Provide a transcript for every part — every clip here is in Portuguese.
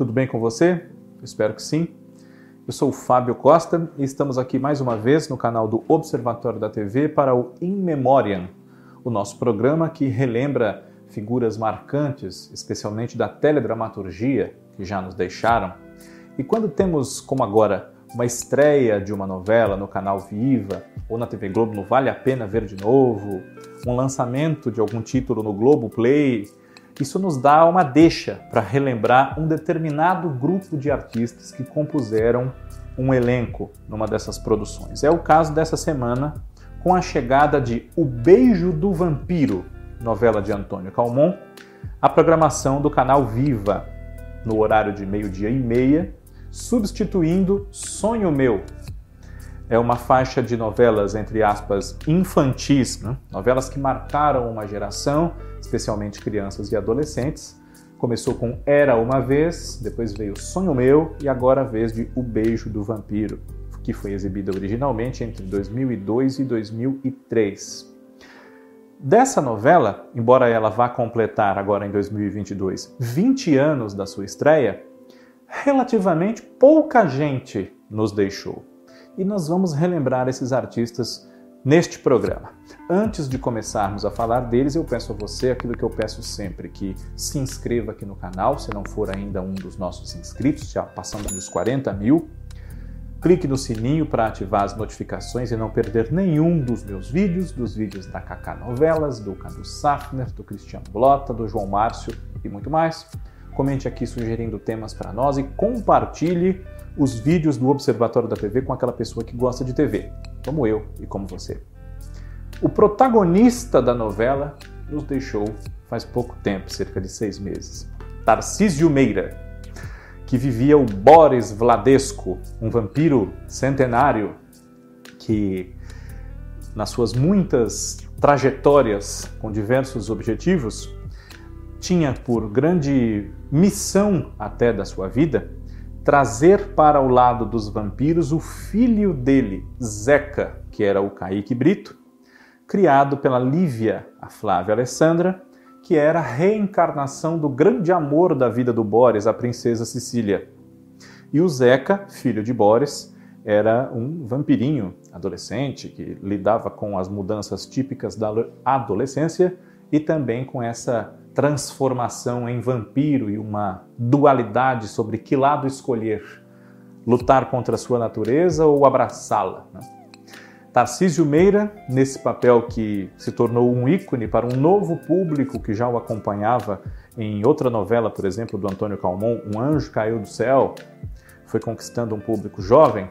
Tudo bem com você? espero que sim. Eu sou o Fábio Costa e estamos aqui mais uma vez no canal do Observatório da TV para o In Memoriam, o nosso programa que relembra figuras marcantes, especialmente da teledramaturgia, que já nos deixaram. E quando temos, como agora, uma estreia de uma novela no canal Viva ou na TV Globo no Vale a Pena Ver de Novo, um lançamento de algum título no Globo Play, isso nos dá uma deixa para relembrar um determinado grupo de artistas que compuseram um elenco numa dessas produções. É o caso dessa semana com a chegada de O Beijo do Vampiro, novela de Antônio Calmon, a programação do canal Viva, no horário de meio-dia e meia, substituindo Sonho Meu. É uma faixa de novelas, entre aspas, infantis, né? novelas que marcaram uma geração especialmente crianças e adolescentes. Começou com Era uma Vez, depois veio Sonho Meu e agora a vez de O Beijo do Vampiro, que foi exibida originalmente entre 2002 e 2003. Dessa novela, embora ela vá completar agora em 2022 20 anos da sua estreia, relativamente pouca gente nos deixou. E nós vamos relembrar esses artistas neste programa. Antes de começarmos a falar deles, eu peço a você aquilo que eu peço sempre, que se inscreva aqui no canal, se não for ainda um dos nossos inscritos, já passando dos 40 mil. Clique no sininho para ativar as notificações e não perder nenhum dos meus vídeos, dos vídeos da Kaká Novelas, do Cadu Safner, do Cristiano Blota, do João Márcio e muito mais. Comente aqui sugerindo temas para nós e compartilhe os vídeos do Observatório da TV com aquela pessoa que gosta de TV como eu e como você. O protagonista da novela nos deixou faz pouco tempo, cerca de seis meses. Tarcísio Meira, que vivia o Boris Vladesco, um vampiro centenário que, nas suas muitas trajetórias com diversos objetivos, tinha por grande missão até da sua vida trazer para o lado dos vampiros o filho dele, Zeca, que era o Kaique Brito, criado pela Lívia, a Flávia Alessandra, que era a reencarnação do grande amor da vida do Boris, a princesa Cecília. E o Zeca, filho de Boris, era um vampirinho adolescente que lidava com as mudanças típicas da adolescência e também com essa transformação em vampiro e uma dualidade sobre que lado escolher, lutar contra a sua natureza ou abraçá-la. Né? Tarcísio Meira, nesse papel que se tornou um ícone para um novo público que já o acompanhava em outra novela, por exemplo, do Antônio Calmon, Um Anjo Caiu do Céu, foi conquistando um público jovem.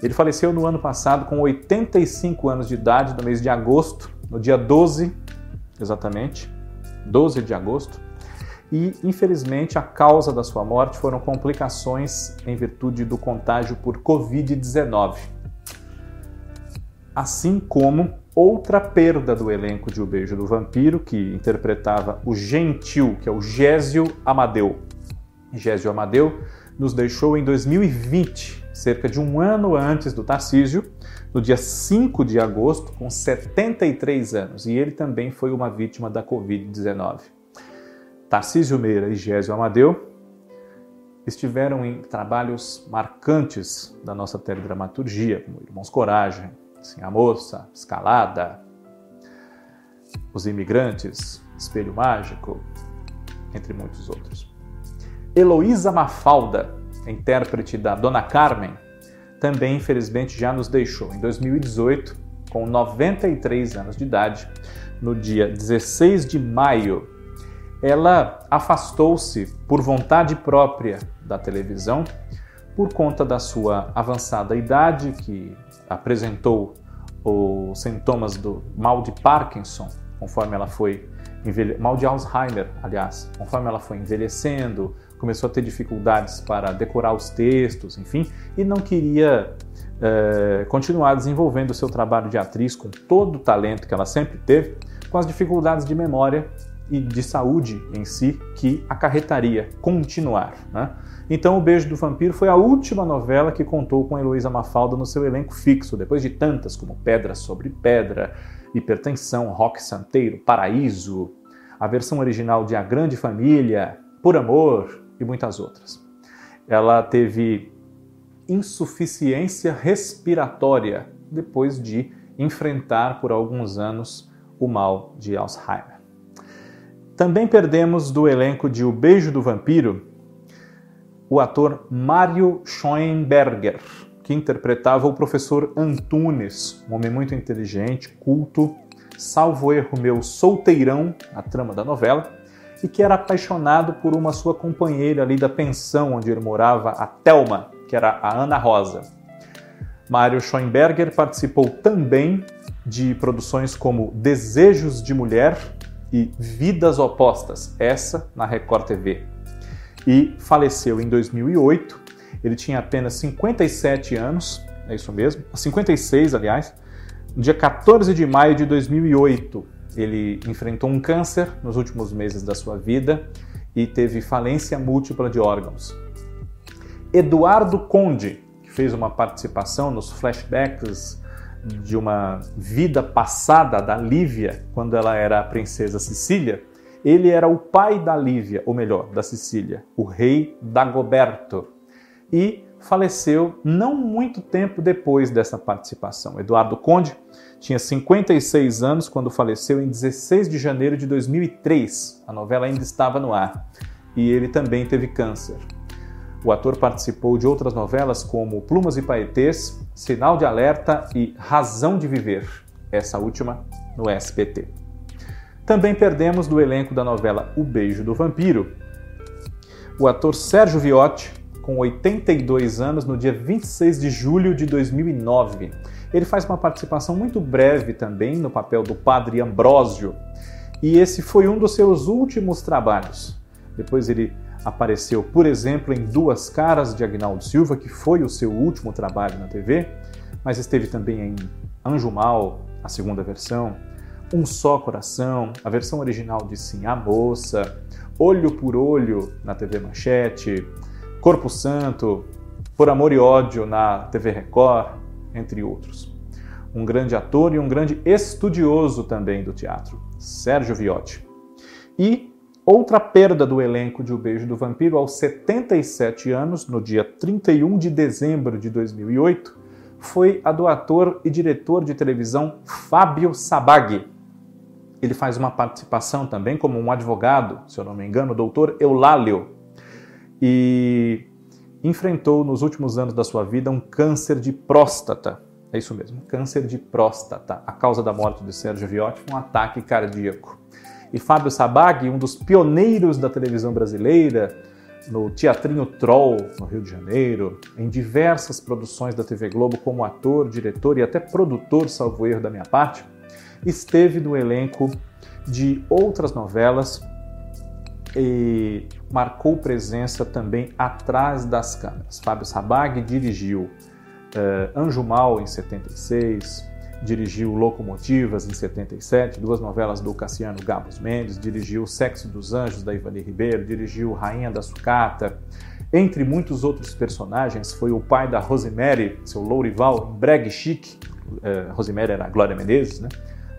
Ele faleceu no ano passado com 85 anos de idade, no mês de agosto, no dia 12, exatamente, 12 de agosto, e infelizmente a causa da sua morte foram complicações em virtude do contágio por Covid-19. Assim como outra perda do elenco de O Beijo do Vampiro, que interpretava o gentil, que é o Gésio Amadeu. Gésio Amadeu nos deixou em 2020, cerca de um ano antes do Tarcísio, no dia 5 de agosto, com 73 anos, e ele também foi uma vítima da Covid-19. Tarcísio Meira e Gésio Amadeu estiveram em trabalhos marcantes da nossa teledramaturgia, como Irmãos Coragem, Sim a Moça, Escalada, Os Imigrantes, Espelho Mágico, entre muitos outros. Heloísa Mafalda, intérprete da Dona Carmen, também infelizmente já nos deixou em 2018, com 93 anos de idade, no dia 16 de maio. Ela afastou-se por vontade própria da televisão por conta da sua avançada idade, que apresentou os sintomas do mal de Parkinson, conforme ela foi mal de Alzheimer, aliás, conforme ela foi envelhecendo, começou a ter dificuldades para decorar os textos, enfim, e não queria é, continuar desenvolvendo o seu trabalho de atriz com todo o talento que ela sempre teve, com as dificuldades de memória e de saúde em si que acarretaria continuar. Né? Então, O Beijo do Vampiro foi a última novela que contou com Heloísa Mafalda no seu elenco fixo, depois de tantas como Pedra sobre Pedra, Hipertensão, Rock Santeiro, Paraíso, a versão original de A Grande Família, Por Amor, e muitas outras. Ela teve insuficiência respiratória depois de enfrentar por alguns anos o mal de Alzheimer. Também perdemos do elenco de O Beijo do Vampiro o ator Mário Schoenberger, que interpretava o professor Antunes, um homem muito inteligente, culto, salvo erro meu, solteirão, a trama da novela, e que era apaixonado por uma sua companheira ali da pensão onde ele morava, a Thelma, que era a Ana Rosa. Mário Schoenberger participou também de produções como Desejos de Mulher e Vidas Opostas, essa na Record TV. E faleceu em 2008. Ele tinha apenas 57 anos, é isso mesmo, 56 aliás. No dia 14 de maio de 2008, ele enfrentou um câncer nos últimos meses da sua vida e teve falência múltipla de órgãos. Eduardo Conde, que fez uma participação nos flashbacks de uma vida passada da Lívia, quando ela era a princesa Sicília, ele era o pai da Lívia, ou melhor, da Sicília, o rei Dagoberto, e faleceu não muito tempo depois dessa participação. Eduardo Conde tinha 56 anos quando faleceu em 16 de janeiro de 2003. A novela ainda estava no ar e ele também teve câncer. O ator participou de outras novelas como Plumas e Paetês, Sinal de Alerta e Razão de Viver, essa última no SBT. Também perdemos do elenco da novela O Beijo do Vampiro o ator Sérgio Viotti, com 82 anos, no dia 26 de julho de 2009. Ele faz uma participação muito breve também no papel do Padre Ambrósio, e esse foi um dos seus últimos trabalhos. Depois ele apareceu, por exemplo, em Duas Caras de Agnaldo Silva, que foi o seu último trabalho na TV, mas esteve também em Anjo Mal, a segunda versão, Um Só Coração, a versão original de Sim a Moça, Olho por Olho na TV Manchete, Corpo Santo, Por Amor e Ódio na TV Record, entre outros. Um grande ator e um grande estudioso também do teatro, Sérgio Viotti. E Outra perda do elenco de O Beijo do Vampiro aos 77 anos, no dia 31 de dezembro de 2008, foi a do ator e diretor de televisão Fábio Sabag. Ele faz uma participação também como um advogado, se eu não me engano, o doutor Eulálio, e enfrentou nos últimos anos da sua vida um câncer de próstata. É isso mesmo, câncer de próstata. A causa da morte de Sérgio Viotti foi um ataque cardíaco e Fábio Sabag, um dos pioneiros da televisão brasileira, no Teatrinho Troll, no Rio de Janeiro, em diversas produções da TV Globo como ator, diretor e até produtor, salvo erro da minha parte, esteve no elenco de outras novelas e marcou presença também atrás das câmeras. Fábio Sabag dirigiu uh, Anjo Mal em 76, dirigiu Locomotivas em 77, duas novelas do Cassiano Gabos Mendes, dirigiu Sexo dos Anjos da Ivani Ribeiro, dirigiu Rainha da Sucata. Entre muitos outros personagens, foi o pai da Rosemary, seu Lourival, breg chique, uh, Rosemary era a Glória Menezes, né?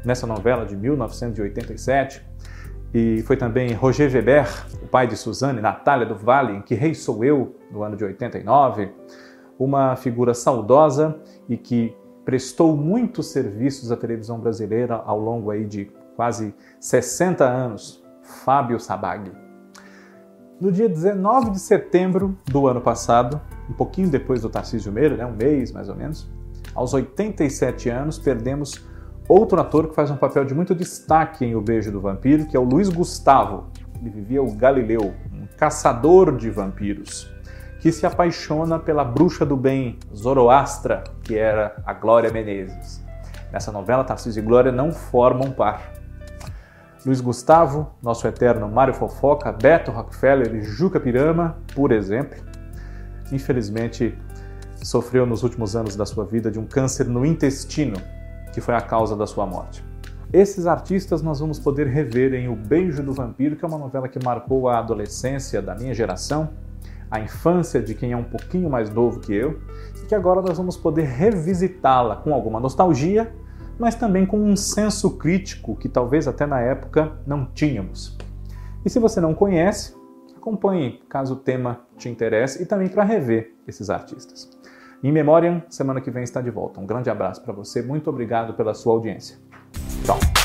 nessa novela de 1987. E foi também Roger Weber, o pai de Suzane, Natália do Vale, em Que Rei Sou Eu, no ano de 89. Uma figura saudosa e que prestou muitos serviços à televisão brasileira ao longo aí de quase 60 anos, Fábio Sabag. No dia 19 de setembro do ano passado, um pouquinho depois do Tarcísio Meira, né, um mês mais ou menos, aos 87 anos, perdemos outro ator que faz um papel de muito destaque em O Beijo do Vampiro, que é o Luiz Gustavo. Ele vivia o Galileu, um caçador de vampiros que se apaixona pela bruxa do bem, Zoroastra, que era a Glória Menezes. Nessa novela, Tarcísio e Glória não formam par. Luiz Gustavo, nosso eterno Mário Fofoca, Beto Rockefeller e Juca Pirama, por exemplo, infelizmente sofreu nos últimos anos da sua vida de um câncer no intestino, que foi a causa da sua morte. Esses artistas nós vamos poder rever em O Beijo do Vampiro, que é uma novela que marcou a adolescência da minha geração a infância de quem é um pouquinho mais novo que eu, e que agora nós vamos poder revisitá-la com alguma nostalgia, mas também com um senso crítico que talvez até na época não tínhamos. E se você não conhece, acompanhe caso o tema te interesse e também para rever esses artistas. Em Memoriam, semana que vem está de volta. Um grande abraço para você, muito obrigado pela sua audiência. Tchau.